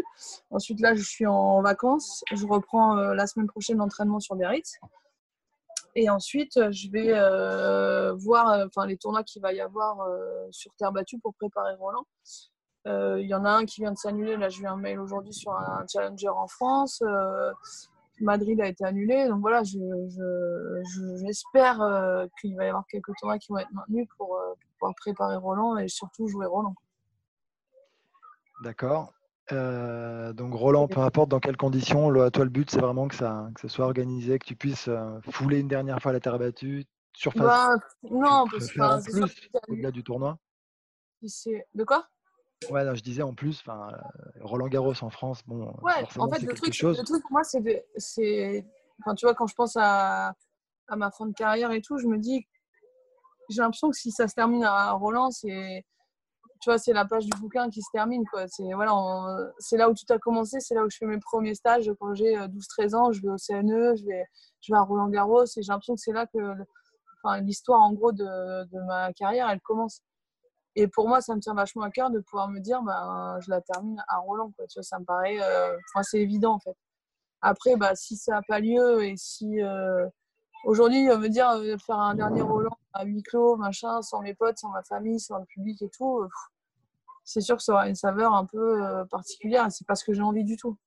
Ensuite, là, je suis en vacances. Je reprends la semaine prochaine l'entraînement sur Biarritz. Et ensuite, je vais euh, voir enfin, les tournois qu'il va y avoir euh, sur terre battue pour préparer Roland. Euh, Il y en a un qui vient de s'annuler. Là, je eu un mail aujourd'hui sur un challenger en France. Euh, Madrid a été annulé. Donc voilà, j'espère je, qu'il va y avoir quelques tournois qui vont être maintenus pour, pour pouvoir préparer Roland et surtout jouer Roland. D'accord. Euh, donc Roland, peu importe dans quelles conditions, le, toi le but c'est vraiment que ça, que ça soit organisé, que tu puisses euh, fouler une dernière fois la terre battue, surface. Bah, non, parce que au-delà du tournoi? De quoi? Ouais, non, je disais en plus, enfin euh, Roland Garros en France, bon. Ouais, en fait le truc, le truc pour moi c'est, c'est, enfin tu vois quand je pense à, à ma fin de carrière et tout, je me dis, j'ai l'impression que si ça se termine à Roland, c'est tu vois, c'est la page du bouquin qui se termine. Quoi. C'est, voilà, c'est là où tout a commencé, c'est là où je fais mes premiers stages quand j'ai 12-13 euh, ans. Je vais au CNE, je vais, je vais à Roland Garros et j'ai l'impression que c'est là que enfin, l'histoire en gros de, de, ma carrière, elle commence. Et pour moi, ça me tient vachement à cœur de pouvoir me dire, bah, je la termine à Roland. Quoi. Tu ça me paraît, euh, c'est évident en fait. Après, bah, si ça n'a pas lieu et si euh, aujourd'hui, me dire faire un dernier Roland à huis clos, machin, sans mes potes, sans ma famille, sans le public et tout, c'est sûr que ça aura une saveur un peu euh, particulière. C'est pas ce que j'ai envie du tout.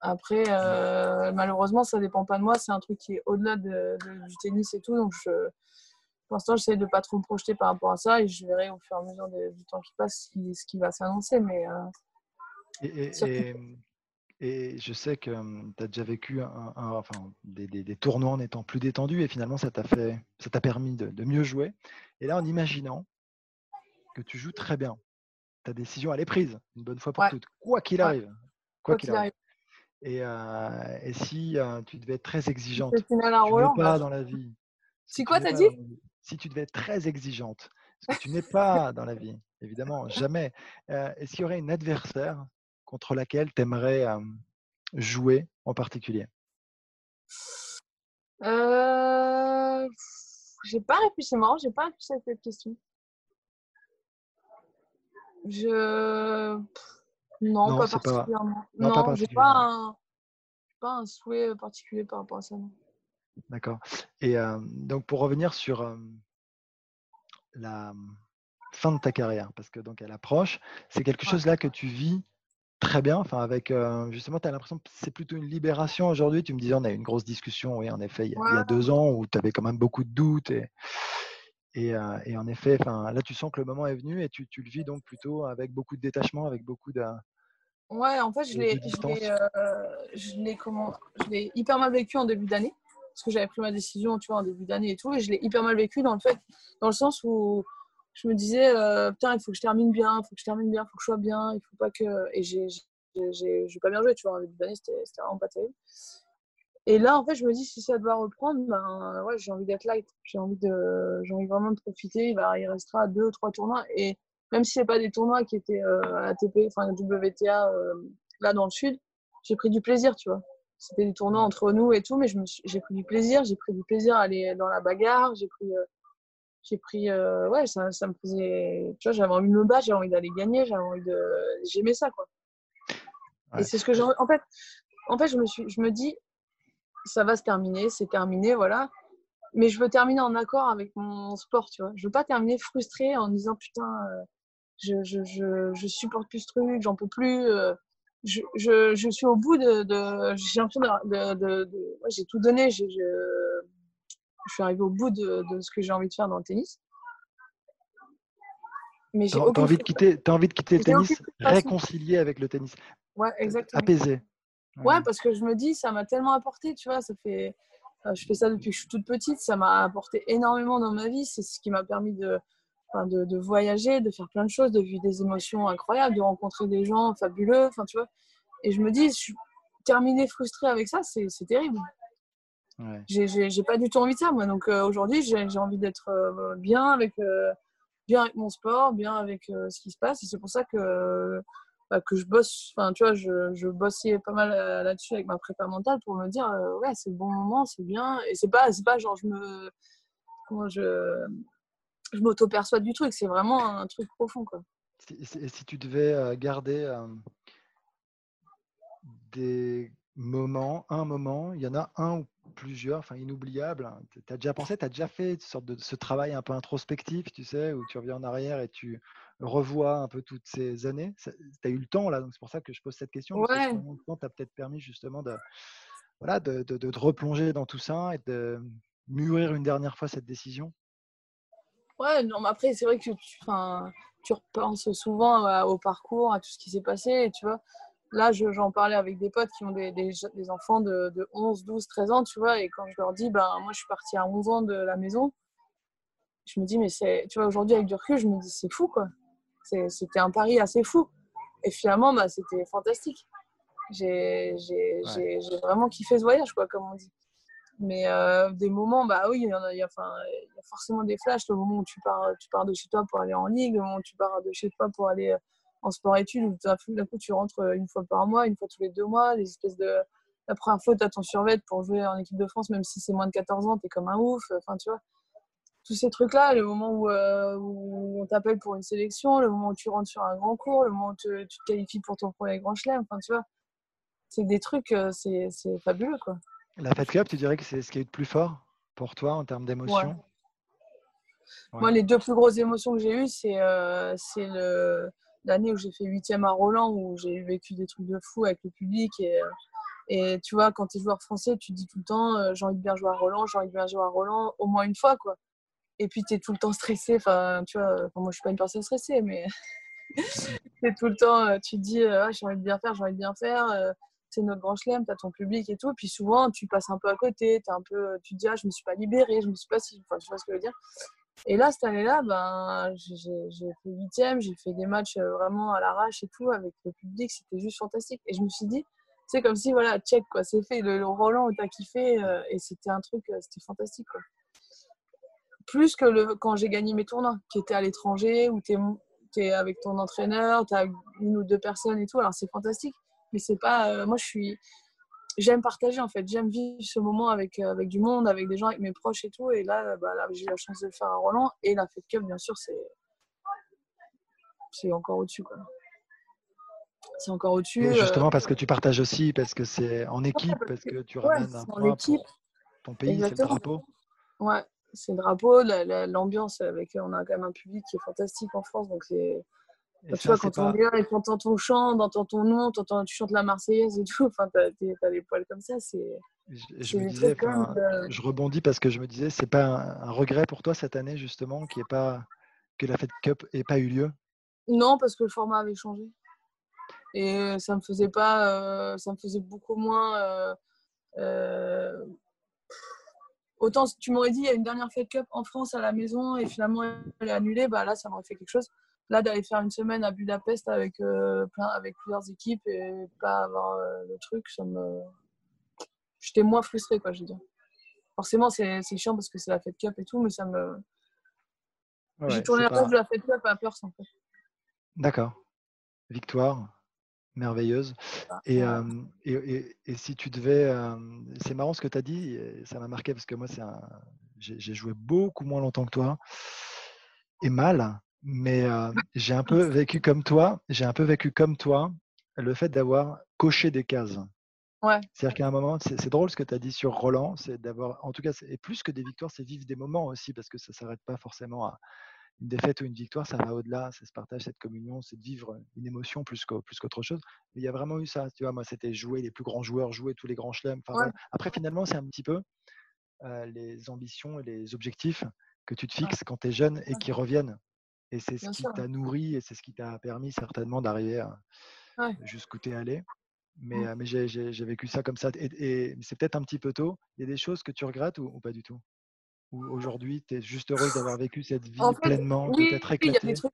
Après, euh, malheureusement, ça dépend pas de moi. C'est un truc qui est au-delà de, du tennis et tout. Donc, je, pour l'instant, j'essaie de pas trop me projeter par rapport à ça et je verrai au fur et à mesure du temps qui passe ce qui, va s'annoncer. Mais euh, et, je sais que tu as déjà vécu un, enfin, des, des, tournois en étant plus détendu et finalement, ça t'a fait, ça t'a permis de, de mieux jouer. Et là, en imaginant que tu joues très bien, ta décision, elle est prise, une bonne fois pour toutes, quoi qu'il arrive. Quoi, qu'il arrive. Et, euh, et si euh, tu devais être très exigeante, tu n'es pas dans la vie. Si, quoi, t'as dit? Si tu devais être très exigeante, parce que tu n'es pas dans la vie, évidemment, jamais. Euh, est-ce qu'il y aurait une adversaire contre laquelle tu aimerais jouer en particulier? Euh... J'ai pas réfléchi, marrant, j'ai pas réfléchi à cette question. Je. Non, pas particulièrement. Non, j'ai pas un... pas un souhait particulier par rapport à ça. D'accord. Et euh, donc, pour revenir sur euh, la fin de ta carrière, parce que donc elle approche, c'est quelque chose là que tu vis très bien. Enfin, avec euh, justement, tu as l'impression que c'est plutôt une libération aujourd'hui? Tu me disais, on a eu une grosse discussion, oui, en effet, il y a, il y a deux ans où tu avais quand même beaucoup de doutes et, et, en effet, là, tu sens que le moment est venu et tu, le vis donc plutôt avec beaucoup de détachement, avec beaucoup de. Ouais, en fait, je l'ai, je comment, je l'ai hyper mal vécu en début d'année parce que j'avais pris ma décision, tu vois, en début d'année et tout, et je l'ai hyper mal vécu dans le fait, dans le sens où je me disais, putain, il faut que je termine bien, il faut que je termine bien, il faut que je sois bien, il faut pas que, et j'ai, j'ai, pas bien joué, tu vois, en début d'année, c'était, vraiment pas terrible. Et là, en fait, je me dis, si ça doit reprendre, ben, ouais, j'ai envie d'être light. J'ai envie, de, j'ai envie vraiment de profiter. Il, restera deux ou trois tournois. Et même si ce pas des tournois qui étaient euh, ATP, enfin WTA, euh, là dans le sud, j'ai pris du plaisir, tu vois. C'était des tournois entre nous et tout, mais j'ai pris du plaisir. J'ai pris du plaisir à aller dans la bagarre. J'ai pris, euh, j'ai pris, ouais, ça, ça, me faisait, tu vois, j'avais envie de me battre, j'avais envie d'aller gagner, j'avais envie de, j'aimais ça, quoi. Et c'est ce que j'ai, en fait, en fait, je me suis, je me dis, ça va se terminer, c'est terminé, voilà. Mais je veux terminer en accord avec mon sport, tu vois. Je veux pas terminer frustrée en disant putain, euh, je, je, je, je, supporte plus ce truc, j'en peux plus. Je, je, je, suis au bout de. de j'ai l'impression de. de, de j'ai tout donné. Je, je, suis arrivée au bout de, ce que j'ai envie de faire dans le tennis. Mais j'ai envie de quitter, as envie de quitter le tennis réconcilié avec le tennis. Ouais, exactement. Apaisé. Ouais, parce que je me dis, ça m'a tellement apporté, tu vois, ça fait... Je fais ça depuis que je suis toute petite, ça m'a apporté énormément dans ma vie, c'est ce qui m'a permis de, de, de, voyager, de faire plein de choses, de vivre des émotions incroyables, de rencontrer des gens fabuleux, enfin, tu vois. Et je me dis, je suis terminée frustrée avec ça, c'est terrible. Ouais. J'ai pas du tout envie de ça, moi. Donc euh, aujourd'hui, j'ai envie d'être euh, bien, avec, bien avec mon sport, bien avec ce qui se passe. Et c'est pour ça que bah, que je bosse, enfin tu vois, je, je bossais pas mal euh, là-dessus avec ma prépa mentale pour me dire euh, ouais c'est le bon moment, c'est bien et c'est pas c'est pas genre je me comment je je m'auto-perçois du truc, c'est vraiment un truc profond quoi. Si, si tu devais euh, garder des moments, un moment, il y en a un ou plusieurs, enfin inoubliables. Hein. Tu as déjà pensé, tu as déjà fait une sorte de ce travail un peu introspectif, tu sais, où tu reviens en arrière et tu revois un peu toutes ces années? Tu as eu le temps là, donc c'est pour ça que je pose cette question. Ouais. Tu as peut-être permis justement de, voilà, de, de, de, te replonger dans tout ça et de mûrir une dernière fois cette décision Ouais, non, mais après, c'est vrai que tu, tu repenses souvent au parcours, à tout ce qui s'est passé, et tu vois. Là, j'en parlais avec des potes qui ont des, des, des enfants de, de, 11, 12, 13 ans, tu vois, et quand je leur dis, ben, moi, je suis partie à 11 ans de la maison, je me dis, mais c'est, tu vois, aujourd'hui, avec du recul, je me dis, c'est fou, quoi. C'était un pari assez fou. Et finalement, bah, c'était fantastique. J'ai ouais. vraiment kiffé ce voyage, quoi, comme on dit. Mais euh, des moments, bah oui, il y, a, il, y forcément des flashs. Le moment où tu pars, tu pars de chez toi pour aller en ligue, le moment où tu pars de chez toi pour aller en sport-études, où d'un coup tu rentres une fois par mois, une fois tous les deux mois, les espèces de. La première fois, tu as ton survêt pour jouer en équipe de France, même si c'est moins de 14 ans, tu comme un ouf. Enfin, tu vois tous ces trucs-là, le moment où, euh, on t'appelle pour une sélection, le moment où tu rentres sur un grand cours, le moment où tu, te qualifies pour ton premier grand chelem, enfin tu vois, c'est des trucs, euh, c'est fabuleux quoi. La Fed Cup, tu dirais que c'est ce qui est le plus fort pour toi en termes d'émotion? Ouais. ouais. Moi, les deux plus grosses émotions que j'ai eues, c'est euh, l'année où j'ai fait huitième à Roland, où j'ai vécu des trucs de fou avec le public et et tu vois, quand tu es joueur français, tu te dis tout le temps, euh, j'ai envie de bien jouer à Roland, j'ai envie de bien jouer à Roland, au moins une fois, quoi et puis tu es tout le temps stressé. Enfin, tu vois, enfin, moi je suis pas une personne stressée, mais <laughs> c'est tout le temps, euh, tu te dis, ah, j'ai envie de bien faire, j'ai envie de bien faire. Euh, c'est notre grand chelem, tu as ton public et tout. Puis souvent, tu passes un peu à côté, es un peu, tu te dis, ah, je me suis pas libérée, je me suis pas si. Enfin, tu vois ce que je veux dire. Et là, cette année-là, ben, j'ai fait huitième, j'ai fait des matchs vraiment à l'arrache et tout, avec le public, c'était juste fantastique. Et je me suis dit, c'est comme si, voilà, check, quoi, c'est fait, le, Roland, t'as kiffé, euh, et c'était un truc, c'était fantastique, plus que le, quand j'ai gagné mes tournois, qui étaient à l'étranger, où tu es, avec ton entraîneur, tu as une ou deux personnes et tout. Alors c'est fantastique, mais c'est pas. Euh, moi, je suis. J'aime partager en fait, j'aime vivre ce moment avec, euh, avec du monde, avec des gens, avec mes proches et tout. Et là, bah, là j'ai eu la chance de le faire à Roland. Et la Fed Cup, bien sûr, c'est c'est encore au-dessus. C'est encore au-dessus. Justement, euh... parce que tu partages aussi, parce que c'est en équipe, parce que tu ramènes un point pour ton pays, c'est le drapeau. Ouais, c'est le drapeau, l'ambiance avec, on a quand même un public qui est fantastique en France, donc c'est. Tu vois, quand on vient et qu'on entend ton chant, entend ton nom, tu chantes la Marseillaise et tout, enfin, t'as as des poils comme ça, c'est. Je, je, me disais, de... je rebondis parce que je me disais, c'est pas un, un, regret pour toi cette année justement, qui est pas que la Fed Cup ait pas eu lieu? Non, parce que le format avait changé et ça me faisait pas, euh, ça me faisait beaucoup moins. Euh, euh, Autant si tu m'aurais dit il y a une dernière Fed Cup en France à la maison et finalement elle est annulée, bah là ça m'aurait fait quelque chose. Là d'aller faire une semaine à Budapest avec euh, plein, avec plusieurs équipes et pas avoir euh, le truc, ça me, j'étais moins frustrée quoi, je veux dire. Forcément c'est chiant parce que c'est la Fed Cup et tout, mais ça me, ouais, j'ai tourné la page pas... de la Fed Cup à peur sans fait. D'accord. Victoire merveilleuse. Et, euh, et, et, et, si tu devais, euh, c'est marrant ce que tu as dit, ça m'a marqué parce que moi, un... j'ai joué beaucoup moins longtemps que toi et mal, mais euh, j'ai un peu vécu comme toi, j'ai un peu vécu comme toi le fait d'avoir coché des cases. Ouais. C'est-à-dire qu'à un moment, c'est drôle ce que tu as dit sur Roland, c'est d'avoir, en tout cas, et plus que des victoires, c'est vivre des moments aussi, parce que ça ne s'arrête pas forcément à, une défaite ou une victoire, ça va au-delà, c'est ce partage, cette communion, c'est de vivre une émotion plus qu'autre chose. Mais il y a vraiment eu ça, tu vois, moi c'était jouer les plus grands joueurs, jouer tous les grands chelems. Enfin, ouais. voilà. Après, finalement, c'est un petit peu euh, les ambitions et les objectifs que tu te fixes quand tu es jeune et qui reviennent. Et c'est ce Bien qui t'a nourri et c'est ce qui t'a permis certainement d'arriver à ouais. jusqu'où tu es allé. Mais, euh, mais j'ai vécu ça comme ça. Et, et c'est peut-être un petit peu tôt. Il y a des choses que tu regrettes ou, ou pas du tout? Ou aujourd'hui, tu es juste heureuse d'avoir vécu cette vie en fait, pleinement, oui, de t'être éclatée il y, a des trucs,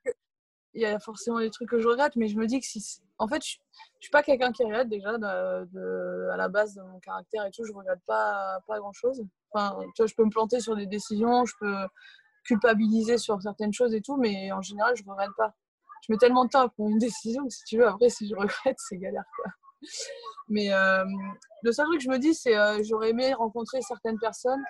il y a forcément des trucs que je regrette, mais je me dis que si. En fait, je ne suis pas quelqu'un qui regrette déjà de, de, à la base de mon caractère et tout. Je ne regrette pas, pas grand-chose. Enfin, tu vois, je peux me planter sur des décisions, je peux culpabiliser sur certaines choses et tout, mais en général, je ne regrette pas. Je mets tellement de temps pour une décision que si tu veux, après, si je regrette, c'est galère. Quoi. Mais euh, le seul truc que je me dis, c'est euh, j'aurais aimé rencontrer certaines personnes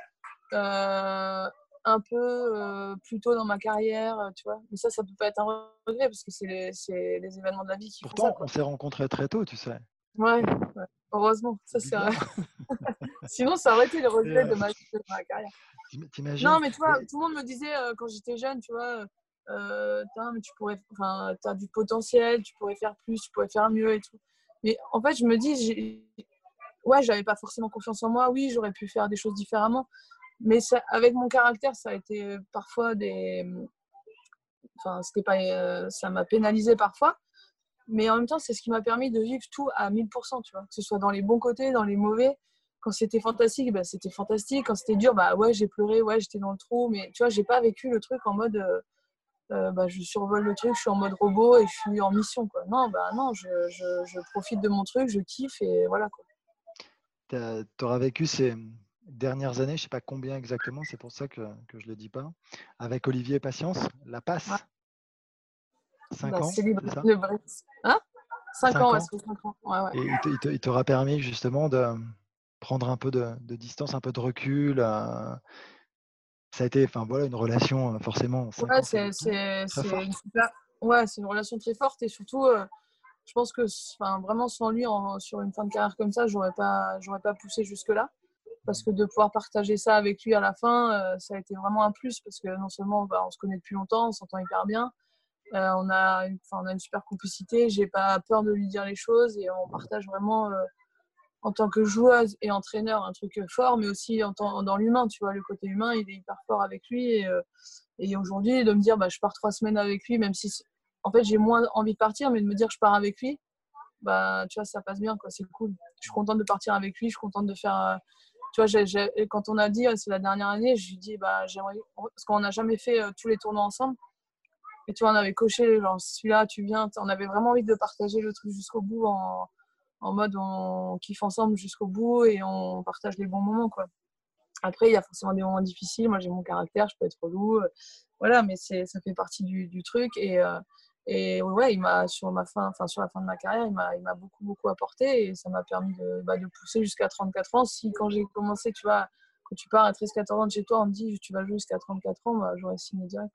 euh, un peu euh, plus tôt dans ma carrière, tu vois. Mais ça, ça peut pas être un regret parce que c'est les, les, événements de la vie qui Pourtant, font ça, on s'est rencontrés très tôt, tu sais. Ouais, ouais. Heureusement. Ça, c'est <laughs> Sinon, ça aurait été le regret de ma, de ma carrière. T'imagines Non, mais tu vois, tout le monde me disait euh, quand j'étais jeune, tu vois, euh, mais tu pourrais, enfin, as du potentiel, tu pourrais faire plus, tu pourrais faire mieux et tout. Mais en fait, je me dis, ouais, j'avais pas forcément confiance en moi. Oui, j'aurais pu faire des choses différemment. Mais ça, avec mon caractère, ça a été parfois des. Enfin, c'était pas, euh, ça m'a pénalisé parfois. Mais en même temps, c'est ce qui m'a permis de vivre tout à 1000%, tu vois. Que ce soit dans les bons côtés, dans les mauvais. Quand c'était fantastique, bah, c'était fantastique. Quand c'était dur, bah ouais, j'ai pleuré, ouais, j'étais dans le trou. Mais tu vois, j'ai pas vécu le truc en mode. Euh, euh, bah, je survole le truc, je suis en mode robot et je suis en mission. Quoi. Non, bah non, je, je, je profite de mon truc, je kiffe et voilà. Quoi tu auras vécu ces dernières années, je ne sais pas combien exactement, c'est pour ça que, je ne le dis pas, avec Olivier Patience, la passe. 5 bah, ans, ça hein? 5, ans, ans. 5 ans. Ouais, ouais. Et il t'aura permis justement de prendre un peu de, distance, un peu de recul. Euh, ça a été enfin, voilà, une relation euh, forcément. Ouais, c'est une, ouais, une relation très forte et surtout, euh, je pense que enfin, vraiment sans lui sur une fin de carrière comme ça, j'aurais pas, j'aurais pas poussé jusque là. Parce que de pouvoir partager ça avec lui à la fin, euh, ça a été vraiment un plus parce que non seulement bah, on se connaît depuis longtemps, on s'entend hyper bien, euh, on, a une, on a une super complicité, j'ai pas peur de lui dire les choses et on partage vraiment euh, en tant que joueuse et entraîneur un truc fort, mais aussi en dans l'humain, tu vois, le côté humain, il est hyper fort avec lui. Et, et aujourd'hui, de me dire, bah, je pars trois semaines avec lui, même si en fait, j'ai moins envie de partir, mais de me dire je pars avec lui, bah, tu vois, ça passe bien, quoi. C'est cool. Je suis contente de partir avec lui, je suis contente de faire. Euh, tu vois, quand on a dit, c'est la dernière année, je lui dis, bah, j'aimerais. Parce qu'on n'a jamais fait euh, tous les tournois ensemble. Et tu vois, on avait coché, genre, celui-là, tu viens. On avait vraiment envie de partager le truc jusqu'au bout en, en mode on kiffe ensemble jusqu'au bout et on partage les bons moments, quoi. Après, il y a forcément des moments difficiles. Moi, j'ai mon caractère, je peux être relou. Euh, voilà, mais ça fait partie du, du truc. Et, et ouais, il m'a sur ma fin, enfin sur la fin de ma carrière, il m'a, il m'a beaucoup beaucoup apporté et ça m'a permis de, bah, de pousser jusqu'à 34 ans. Si quand j'ai commencé, tu vois, quand tu pars à 13-14 ans de chez toi, on te dit tu vas jouer jusqu'à 34 ans, bah, j'aurais signé direct.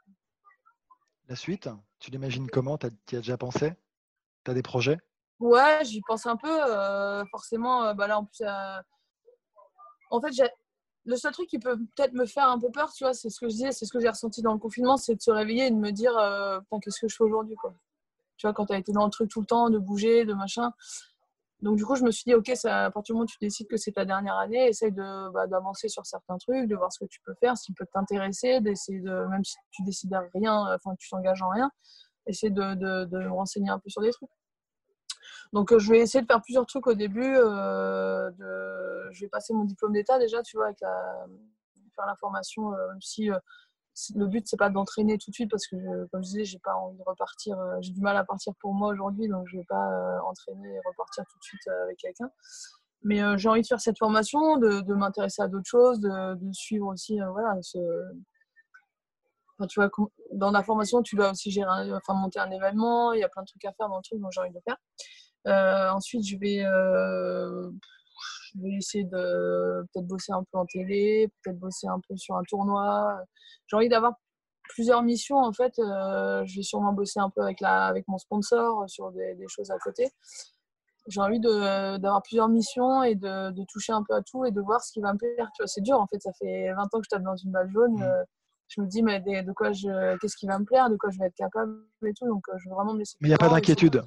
La suite, tu l'imagines comment? Tu as, déjà pensé? Tu as des projets? Ouais, j'y pense un peu. Euh, forcément, euh, bah là en plus, euh, en fait, le seul truc qui peut peut-être me faire un peu peur, tu vois, c'est ce que je disais, c'est ce que j'ai ressenti dans le confinement, c'est de se réveiller et de me dire, qu'est-ce que je fais aujourd'hui, quoi? Tu vois, quand tu été dans le truc tout le temps, de bouger, de machin. Donc, du coup, je me suis dit, OK, ça, à partir du moment où tu décides que c'est ta dernière année, essaye de, bah, d'avancer sur certains trucs, de voir ce que tu peux faire, ce qui peut t'intéresser, d'essayer de, même si tu décides à rien, enfin, tu t'engages en rien, essayer de, de, de renseigner un peu sur des trucs. Donc, euh, je vais essayer de faire plusieurs trucs au début. Euh, de... Je vais passer mon diplôme d'état déjà, tu vois, avec la... faire la formation, euh, même si le but c'est pas d'entraîner tout de suite parce que comme je disais j'ai pas envie de repartir j'ai du mal à partir pour moi aujourd'hui donc je vais pas entraîner et repartir tout de suite avec quelqu'un. Mais j'ai envie de faire cette formation de, de m'intéresser à d'autres choses de, de, suivre aussi voilà ce... tu vois dans la formation tu dois aussi gérer enfin monter un événement il y a plein de trucs à faire dans le truc donc j'ai envie de faire. Euh, ensuite, je vais, euh, je vais essayer de peut-être bosser un peu en télé, peut-être bosser un peu sur un tournoi. J'ai envie d'avoir plusieurs missions en fait. Euh, je vais sûrement bosser un peu avec, la, avec mon sponsor sur des, des choses à côté. J'ai envie d'avoir plusieurs missions et de, de, toucher un peu à tout et de voir ce qui va me plaire. Tu vois, c'est dur en fait. Ça fait 20 ans que je tape dans une balle jaune. Mmh. je me dis mais de quoi je, qu'est-ce qui va me plaire, de quoi je vais être capable et tout. Donc je veux vraiment me laisser. Mais il n'y a pas d'inquiétude.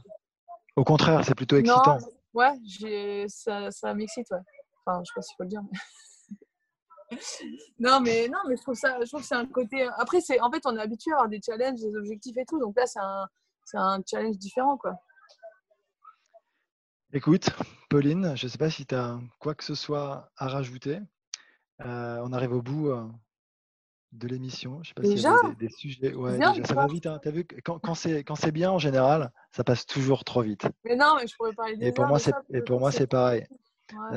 Au contraire, c'est plutôt excitant. Ouais, ça, ça m'excite, ouais. Enfin, je sais pas s'il faut le dire. <laughs> non, mais non, mais je trouve ça, je trouve que c'est un côté. Après, c'est en fait, on est habitué à avoir des challenges, des objectifs et tout. Donc là, c'est un, un challenge différent, quoi. Écoute, Pauline, je sais pas si tu as quoi que ce soit à rajouter. Euh, on arrive au bout euh, de l'émission. Je sais pas y a des, sujets. Ouais, déjà, ça va vite. Hein. As vu quand, quand c'est bien en général, ça passe toujours trop vite. Mais non, mais je pourrais parler des Et pour moi, c'est et pour moi c'est pareil.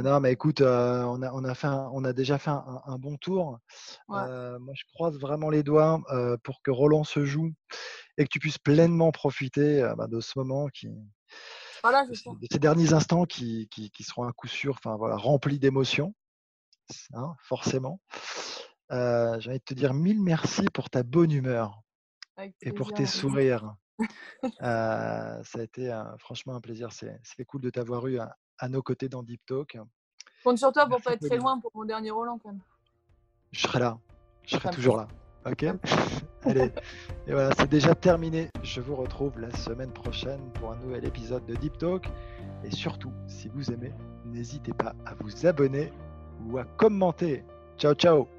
Non, mais écoute, euh, on, a, on, a fait on a déjà fait un, bon tour. Euh, moi, je croise vraiment les doigts euh, pour que Roland se joue et que tu puisses pleinement profiter bah, de ce moment qui, voilà, de, ces derniers instants qui, qui, qui, seront un coup sûr, enfin voilà, remplis d'émotions, hein, forcément. Euh, J'ai envie de te dire mille merci pour ta bonne humeur et pour tes sourires. <laughs> euh, ça a été franchement un plaisir. C'est cool de t'avoir eu à, nos côtés dans Deep Talk. Compte sur toi pour pas être très loin pour mon dernier Roland quand même. Je serai là. Je serai toujours là. Ok? <laughs> Allez, et voilà, c'est déjà terminé. Je vous retrouve la semaine prochaine pour un nouvel épisode de Deep Talk. Et surtout, si vous aimez, n'hésitez pas à vous abonner ou à commenter. Ciao, ciao